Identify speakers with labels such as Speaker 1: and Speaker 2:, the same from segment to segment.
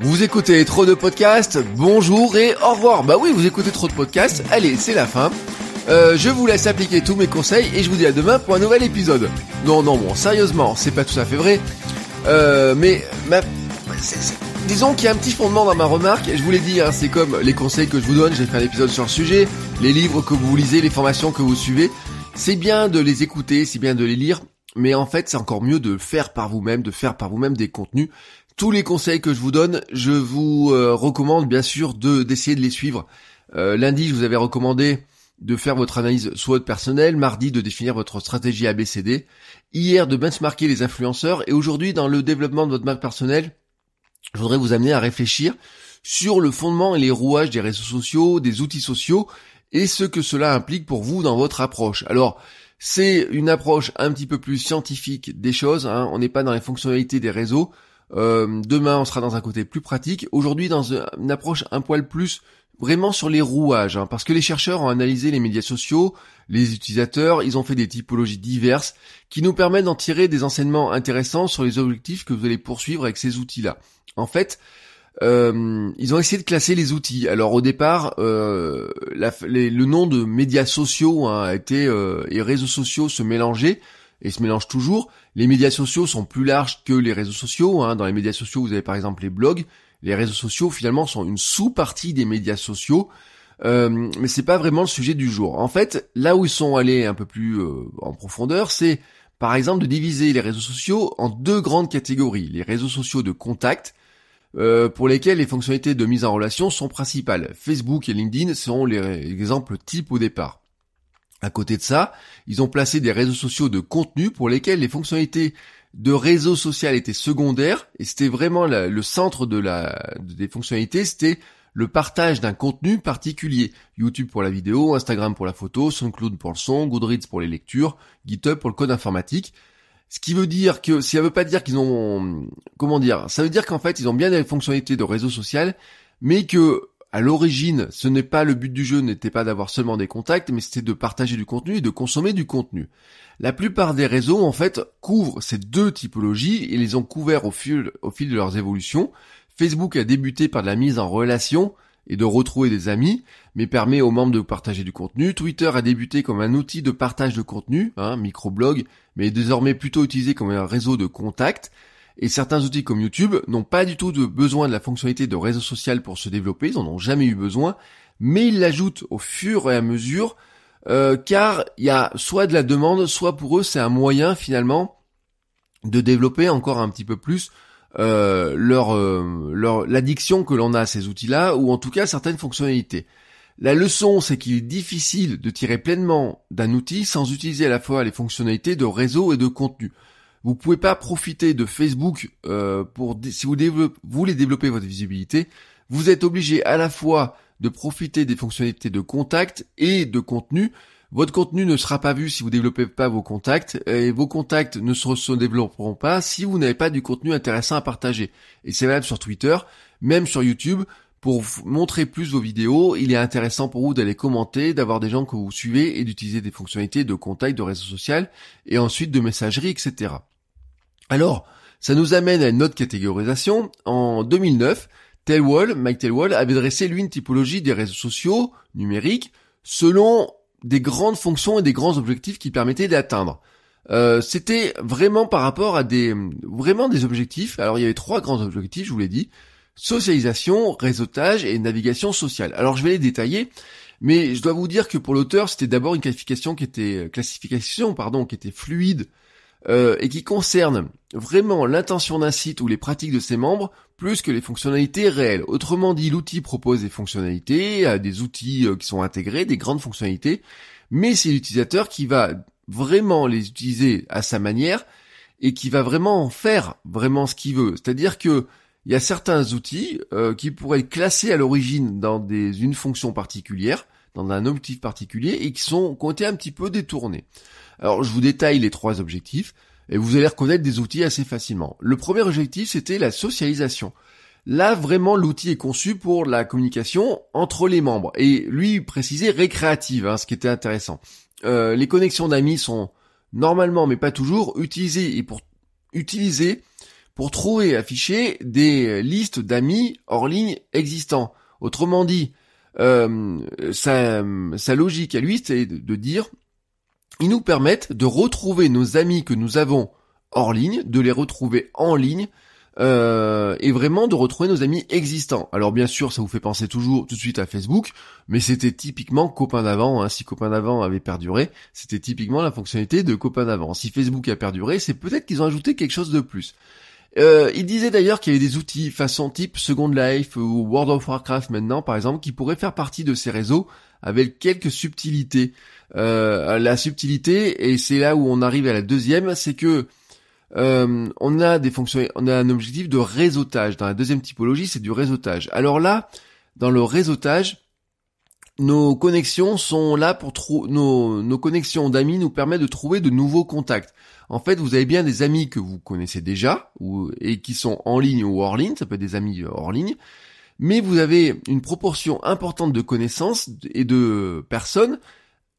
Speaker 1: Vous écoutez trop de podcasts, bonjour et au revoir. Bah oui, vous écoutez trop de podcasts, allez, c'est la fin. Euh, je vous laisse appliquer tous mes conseils et je vous dis à demain pour un nouvel épisode. Non, non, bon, sérieusement, c'est pas tout à fait vrai. Euh, mais disons qu'il y a un petit fondement dans ma remarque. Je vous l'ai dit, hein, c'est comme les conseils que je vous donne. J'ai fait un épisode sur le sujet, les livres que vous lisez, les formations que vous suivez. C'est bien de les écouter, c'est bien de les lire, mais en fait, c'est encore mieux de faire par vous-même, de faire par vous-même des contenus. Tous les conseils que je vous donne, je vous euh, recommande bien sûr de d'essayer de les suivre. Euh, lundi, je vous avais recommandé de faire votre analyse SWOT personnelle, mardi de définir votre stratégie ABCD, hier de benchmarker les influenceurs et aujourd'hui dans le développement de votre marque personnelle, je voudrais vous amener à réfléchir sur le fondement et les rouages des réseaux sociaux, des outils sociaux et ce que cela implique pour vous dans votre approche. Alors, c'est une approche un petit peu plus scientifique des choses, hein. on n'est pas dans les fonctionnalités des réseaux, euh, demain, on sera dans un côté plus pratique. Aujourd'hui, dans une approche un poil plus vraiment sur les rouages, hein, parce que les chercheurs ont analysé les médias sociaux, les utilisateurs, ils ont fait des typologies diverses qui nous permettent d'en tirer des enseignements intéressants sur les objectifs que vous allez poursuivre avec ces outils-là. En fait, euh, ils ont essayé de classer les outils. Alors au départ, euh, le nom de médias sociaux hein, a et réseaux sociaux se mélangeaient et se mélangent toujours. Les médias sociaux sont plus larges que les réseaux sociaux. hein. Dans les médias sociaux, vous avez par exemple les blogs. Les réseaux sociaux finalement sont une sous-partie des médias sociaux. Euh, mais c'est pas vraiment le sujet du jour. En fait, là où ils sont allés un peu plus euh, en profondeur, c'est par exemple de diviser les réseaux sociaux en deux grandes catégories. Les réseaux sociaux de contact, euh, pour lesquels les fonctionnalités de mise en relation sont principales. Facebook et LinkedIn sont les ré- exemples types au départ. À côté de ça, ils ont placé des réseaux sociaux de contenu pour lesquels les fonctionnalités de réseau social étaient secondaires et c'était vraiment le centre de la, des fonctionnalités, c'était le partage d'un contenu particulier. YouTube pour la vidéo, Instagram pour la photo, SoundCloud pour le son, Goodreads pour les lectures, GitHub pour le code informatique. Ce qui veut dire que, ça veut pas dire qu'ils ont, comment dire, ça veut dire qu'en fait ils ont bien des fonctionnalités de réseau social, mais que à l'origine, ce n'est pas le but du jeu, n'était pas d'avoir seulement des contacts, mais c'était de partager du contenu et de consommer du contenu. La plupart des réseaux, en fait, couvrent ces deux typologies et les ont couverts au fil, de leurs évolutions. Facebook a débuté par de la mise en relation et de retrouver des amis, mais permet aux membres de partager du contenu. Twitter a débuté comme un outil de partage de contenu, hein, microblog, mais est désormais plutôt utilisé comme un réseau de contacts. Et certains outils comme YouTube n'ont pas du tout de besoin de la fonctionnalité de réseau social pour se développer, ils en ont jamais eu besoin, mais ils l'ajoutent au fur et à mesure, euh, car il y a soit de la demande, soit pour eux c'est un moyen finalement de développer encore un petit peu plus euh, leur, euh, leur l'addiction que l'on a à ces outils-là, ou en tout cas certaines fonctionnalités. La leçon, c'est qu'il est difficile de tirer pleinement d'un outil sans utiliser à la fois les fonctionnalités de réseau et de contenu. Vous pouvez pas profiter de Facebook euh, pour si vous développez, voulez développer votre visibilité, vous êtes obligé à la fois de profiter des fonctionnalités de contact et de contenu. Votre contenu ne sera pas vu si vous développez pas vos contacts et vos contacts ne se, développeront pas si vous n'avez pas du contenu intéressant à partager. Et c'est valable sur Twitter, même sur YouTube. Pour vous montrer plus vos vidéos, il est intéressant pour vous d'aller commenter, d'avoir des gens que vous suivez et d'utiliser des fonctionnalités de contact, de réseau social et ensuite de messagerie, etc. Alors, ça nous amène à une autre catégorisation. En 2009, Telwall, Mike Telwall, avait dressé lui une typologie des réseaux sociaux numériques selon des grandes fonctions et des grands objectifs qui permettaient d'atteindre. Euh, c'était vraiment par rapport à des vraiment des objectifs. Alors il y avait trois grands objectifs, je vous l'ai dit socialisation, réseautage et navigation sociale. Alors je vais les détailler, mais je dois vous dire que pour l'auteur, c'était d'abord une classification qui était classification pardon qui était fluide euh, et qui concerne vraiment l'intention d'un site ou les pratiques de ses membres plus que les fonctionnalités réelles. Autrement dit, l'outil propose des fonctionnalités, euh, des outils euh, qui sont intégrés, des grandes fonctionnalités, mais c'est l'utilisateur qui va vraiment les utiliser à sa manière et qui va vraiment faire vraiment ce qu'il veut. C'est-à-dire que il y a certains outils qui pourraient être classés à l'origine dans une fonction particulière, dans un objectif particulier, et qui sont été un petit peu détournés. Alors je vous détaille les trois objectifs, et vous allez reconnaître des outils assez facilement. Le premier objectif, c'était la socialisation. Là, vraiment, l'outil est conçu pour la communication entre les membres. Et lui, précisait récréative, hein, ce qui était intéressant. Euh, les connexions d'amis sont normalement, mais pas toujours, utilisées et pour utiliser pour trouver et afficher des listes d'amis hors ligne existants. Autrement dit, euh, sa, sa, logique à lui, c'est de, dire, ils nous permettent de retrouver nos amis que nous avons hors ligne, de les retrouver en ligne, euh, et vraiment de retrouver nos amis existants. Alors bien sûr, ça vous fait penser toujours tout de suite à Facebook, mais c'était typiquement copain d'avant. Hein. Si copain d'avant avait perduré, c'était typiquement la fonctionnalité de copain d'avant. Si Facebook a perduré, c'est peut-être qu'ils ont ajouté quelque chose de plus. Euh, il disait d'ailleurs qu'il y avait des outils façon type Second Life ou World of Warcraft maintenant, par exemple, qui pourraient faire partie de ces réseaux avec quelques subtilités. Euh, la subtilité, et c'est là où on arrive à la deuxième, c'est que euh, on a des fonctions, on a un objectif de réseautage. Dans la deuxième typologie, c'est du réseautage. Alors là, dans le réseautage, nos connexions sont là pour nos, nos connexions d'amis nous permettent de trouver de nouveaux contacts. En fait, vous avez bien des amis que vous connaissez déjà ou, et qui sont en ligne ou hors ligne, ça peut être des amis euh, hors ligne, mais vous avez une proportion importante de connaissances et de personnes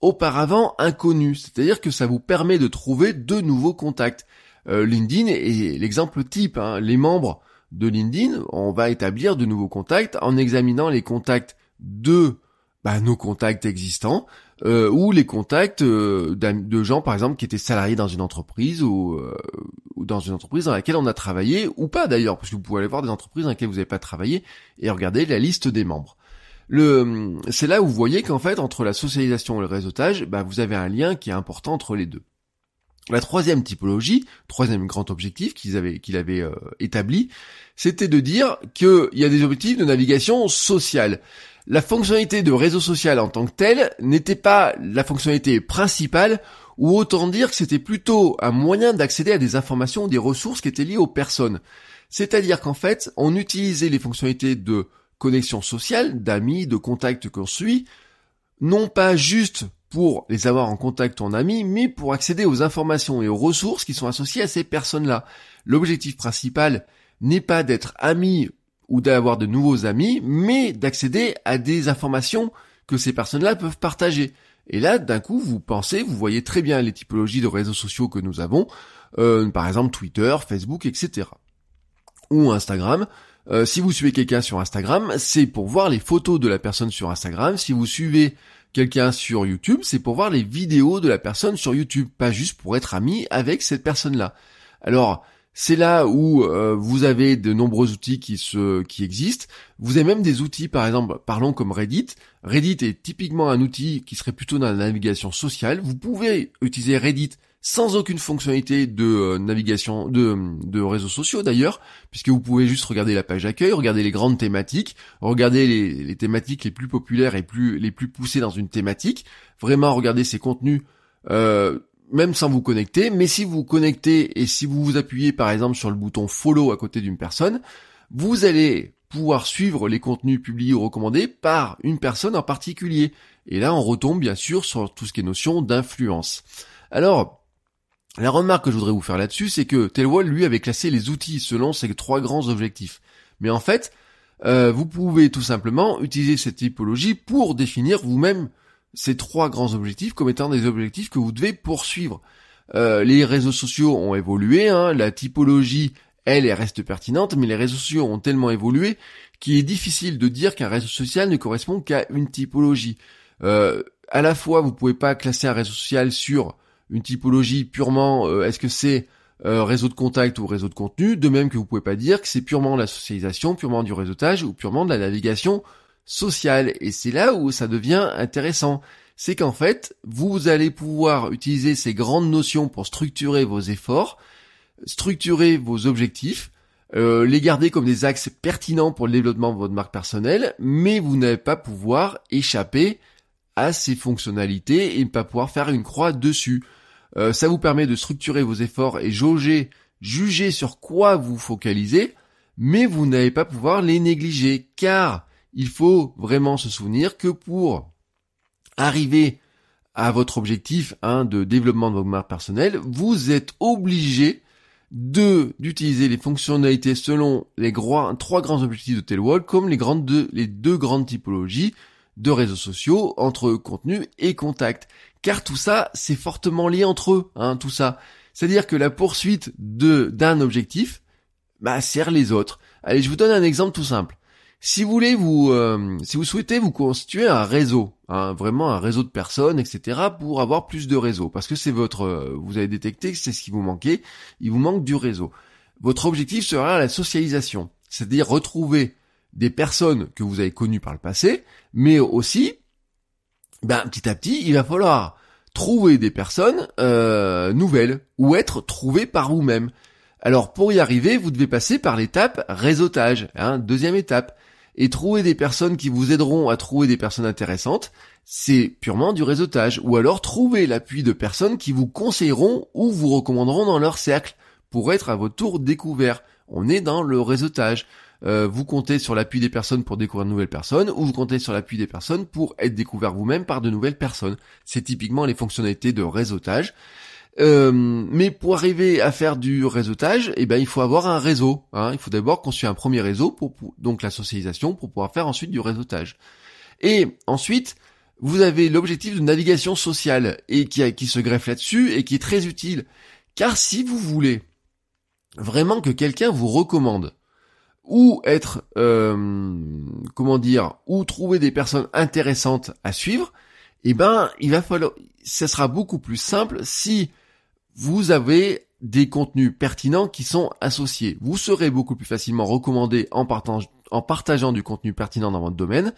Speaker 1: auparavant inconnues. C'est-à-dire que ça vous permet de trouver de nouveaux contacts. Euh, LinkedIn est l'exemple type. Hein. Les membres de LinkedIn, on va établir de nouveaux contacts en examinant les contacts de bah, nos contacts existants euh, ou les contacts euh, de gens par exemple qui étaient salariés dans une entreprise ou, euh, dans une entreprise dans laquelle on a travaillé ou pas d'ailleurs parce que vous pouvez aller voir des entreprises dans lesquelles vous n'avez pas travaillé et regarder la liste des membres. Le, c'est là où vous voyez qu'en fait entre la socialisation et le réseautage, bah, vous avez un lien qui est important entre les deux. La troisième typologie, troisième grand objectif qu'ils avaient, qu'il avait établi, c'était de dire qu'il y a des objectifs de navigation sociale la fonctionnalité de réseau social en tant que telle n'était pas la fonctionnalité principale, ou autant dire que c'était plutôt un moyen d'accéder à des informations ou des ressources qui étaient liées aux personnes. C'est-à-dire qu'en fait, on utilisait les fonctionnalités de connexion sociale, d'amis, de contacts qu'on suit, non pas juste pour les avoir en contact en amis, mais pour accéder aux informations et aux ressources qui sont associées à ces personnes-là. L'objectif principal n'est pas d'être ami ou d'avoir de nouveaux amis, mais d'accéder à des informations que ces personnes-là peuvent partager. Et là, d'un coup, vous pensez, vous voyez très bien les typologies de réseaux sociaux que nous avons, euh, par exemple Twitter, Facebook, etc. Ou Instagram. Euh, si vous suivez quelqu'un sur Instagram, c'est pour voir les photos de la personne sur Instagram. Si vous suivez quelqu'un sur YouTube, c'est pour voir les vidéos de la personne sur YouTube, pas juste pour être ami avec cette personne-là. Alors, c'est là où euh, vous avez de nombreux outils qui se qui existent. Vous avez même des outils, par exemple, parlons comme Reddit. Reddit est typiquement un outil qui serait plutôt dans la navigation sociale. Vous pouvez utiliser Reddit sans aucune fonctionnalité de euh, navigation de, de réseaux sociaux d'ailleurs, puisque vous pouvez juste regarder la page d'accueil, regarder les grandes thématiques, regarder les, thématiques les plus populaires et plus les plus poussées dans une thématique, vraiment regarder ces contenus euh, même sans vous connecter, mais si vous connectez et si vous vous appuyez par exemple sur le bouton follow à côté d'une personne, vous allez pouvoir suivre les contenus publiés ou recommandés par une personne en particulier. Et là, on retombe bien sûr sur tout ce qui est notion d'influence. Alors, la remarque que je voudrais vous faire là-dessus, c'est que Telwall, lui, avait classé les outils selon ses trois grands objectifs. Mais en fait, euh, vous pouvez tout simplement utiliser cette typologie pour définir vous-même ces trois grands objectifs comme étant des objectifs que vous devez poursuivre. Euh, les réseaux sociaux ont évolué, hein, la typologie, elle, elle reste pertinente, mais les réseaux sociaux ont tellement évolué qu'il est difficile de dire qu'un réseau social ne correspond qu'à une typologie. Euh, à la fois, vous pouvez pas classer un réseau social sur une typologie purement, euh, est-ce que c'est réseau de contact ou réseau de contenu, de même que vous pouvez pas dire que c'est purement la socialisation, purement du réseautage ou purement de la navigation social. Et c'est là où ça devient intéressant. C'est qu'en fait, vous allez pouvoir utiliser ces grandes notions pour structurer vos efforts, structurer vos objectifs, euh, les garder comme des axes pertinents pour le développement de votre marque personnelle, mais vous n'allez pas pouvoir échapper à ces fonctionnalités et ne pas pouvoir faire une croix dessus. Euh, ça vous permet de structurer vos efforts et jauger, juger sur quoi vous focalisez, mais vous n'allez pas pouvoir les négliger, car il faut vraiment se souvenir que pour arriver à votre objectif hein, de développement de votre marque personnelle, vous êtes obligé de d'utiliser les fonctionnalités selon les trois grands objectifs de Tailwall, comme les deux, grandes typologies de réseaux sociaux entre contenu et contact. Car tout ça, c'est fortement lié entre eux, hein, tout ça. C'est-à-dire que la poursuite d'un objectif, bah, sert les autres. Allez, je vous donne un exemple tout simple. Si vous voulez vous, euh, si vous souhaitez vous constituer un réseau, hein, vraiment un réseau de personnes, etc., pour avoir plus de réseau, parce que c'est votre, euh, vous avez détecté que c'est ce qui vous manquait, il vous manque du réseau. Votre objectif sera la socialisation, c'est-à-dire retrouver des personnes que vous avez connues par le passé, mais aussi, ben, petit à petit, il va falloir trouver des personnes euh, nouvelles ou être trouvé par vous-même. Alors pour y arriver, vous devez passer par l'étape réseautage, hein, deuxième étape et trouver des personnes qui vous aideront à trouver des personnes intéressantes, c'est purement du réseautage. Ou alors trouver l'appui de personnes qui vous conseilleront ou vous recommanderont dans leur cercle pour être à votre tour découvert. On est dans le réseautage. Euh, vous comptez sur l'appui des personnes pour découvrir de nouvelles personnes, ou vous comptez sur l'appui des personnes pour être découvert vous-même par de nouvelles personnes. C'est typiquement les fonctionnalités de réseautage. Euh, mais pour arriver à faire du réseautage, eh ben il faut avoir un réseau. Hein. Il faut d'abord construire un premier réseau pour, donc la socialisation pour pouvoir faire ensuite du réseautage. Et ensuite, vous avez l'objectif de navigation sociale et qui, qui se greffe là-dessus et qui est très utile. Car si vous voulez vraiment que quelqu'un vous recommande ou être euh, comment dire ou trouver des personnes intéressantes à suivre, eh ben il va falloir ça sera beaucoup plus simple si vous avez des contenus pertinents qui sont associés. Vous serez beaucoup plus facilement recommandé en, partageant du contenu pertinent dans votre domaine.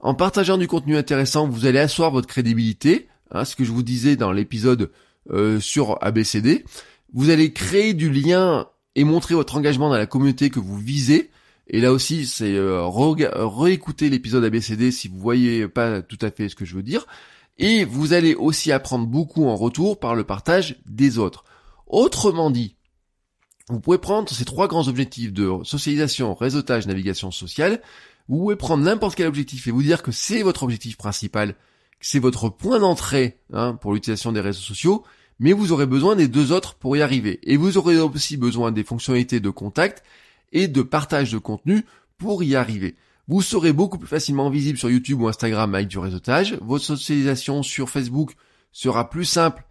Speaker 1: En partageant du contenu intéressant, vous allez asseoir votre crédibilité, hein, ce que je vous disais dans l'épisode euh, sur ABCD. Vous allez créer du lien et montrer votre engagement dans la communauté que vous visez. Et là aussi, c'est euh, réécouter l'épisode ABCD si vous voyez pas tout à fait ce que je veux dire. Et vous allez aussi apprendre beaucoup en retour par le partage des autres. Autrement dit, vous pouvez prendre ces trois grands objectifs de socialisation, réseautage, navigation sociale. Vous pouvez prendre n'importe quel objectif et vous dire que c'est votre objectif principal, que c'est votre point d'entrée hein, pour l'utilisation des réseaux sociaux, mais vous aurez besoin des deux autres pour y arriver. Et vous aurez aussi besoin des fonctionnalités de contact et de partage de contenu pour y arriver. Vous serez beaucoup plus facilement visible sur YouTube ou Instagram avec du réseautage. Votre socialisation sur Facebook sera plus simple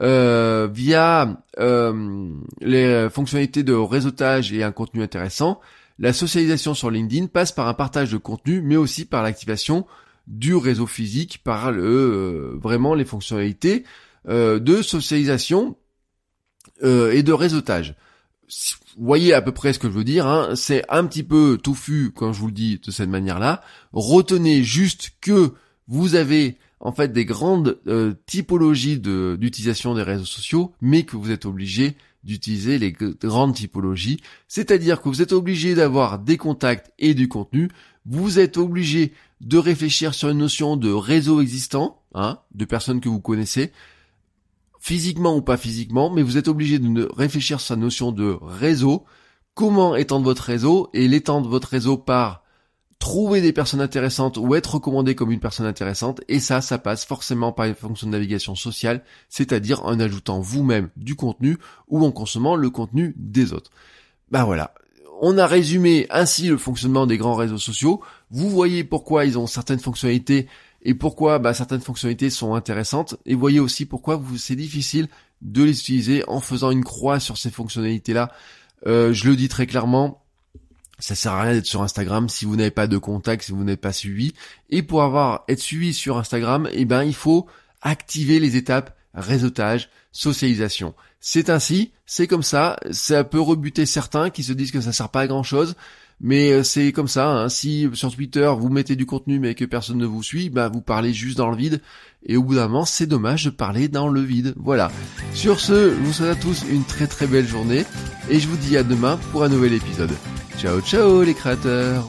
Speaker 1: euh, via euh, les fonctionnalités de réseautage et un contenu intéressant. La socialisation sur LinkedIn passe par un partage de contenu, mais aussi par l'activation du réseau physique, par le euh, vraiment les fonctionnalités de socialisation et de réseautage vous voyez à peu près ce que je veux dire, hein. c'est un petit peu touffu quand je vous le dis de cette manière-là. Retenez juste que vous avez en fait des grandes euh, typologies d'utilisation des réseaux sociaux, mais que vous êtes obligé d'utiliser les grandes typologies, c'est-à-dire que vous êtes obligé d'avoir des contacts et du contenu, vous êtes obligé de réfléchir sur une notion de réseau existant, hein, de personnes que vous connaissez, physiquement ou pas physiquement, mais vous êtes obligé de réfléchir sur sa notion de réseau, comment étendre votre réseau, et l'étendre votre réseau par trouver des personnes intéressantes ou être recommandé comme une personne intéressante, et ça, ça passe forcément par une fonction de navigation sociale, c'est-à-dire en ajoutant vous-même du contenu ou en consommant le contenu des autres. Ben voilà. On a résumé ainsi le fonctionnement des grands réseaux sociaux. Vous voyez pourquoi ils ont certaines fonctionnalités et pourquoi bah, certaines fonctionnalités sont intéressantes et voyez aussi pourquoi c'est difficile de les utiliser en faisant une croix sur ces fonctionnalités là. Euh, je le dis très clairement, ça sert à rien d'être sur Instagram si vous n'avez pas de contact, si vous n'êtes pas suivi. Et pour avoir être suivi sur Instagram, eh ben il faut activer les étapes réseautage, socialisation. C'est ainsi, c'est comme ça, ça peut rebuter certains qui se disent que ça sert pas à grand chose, mais euh, c'est comme ça, hein. si sur Twitter vous mettez du contenu mais que personne ne vous suit, bah vous parlez juste dans le vide. Et au bout d'un moment, c'est dommage de parler dans le vide. Voilà. Sur ce, je vous souhaite à tous une très très belle journée. Et je vous dis à demain pour un nouvel épisode. Ciao ciao les créateurs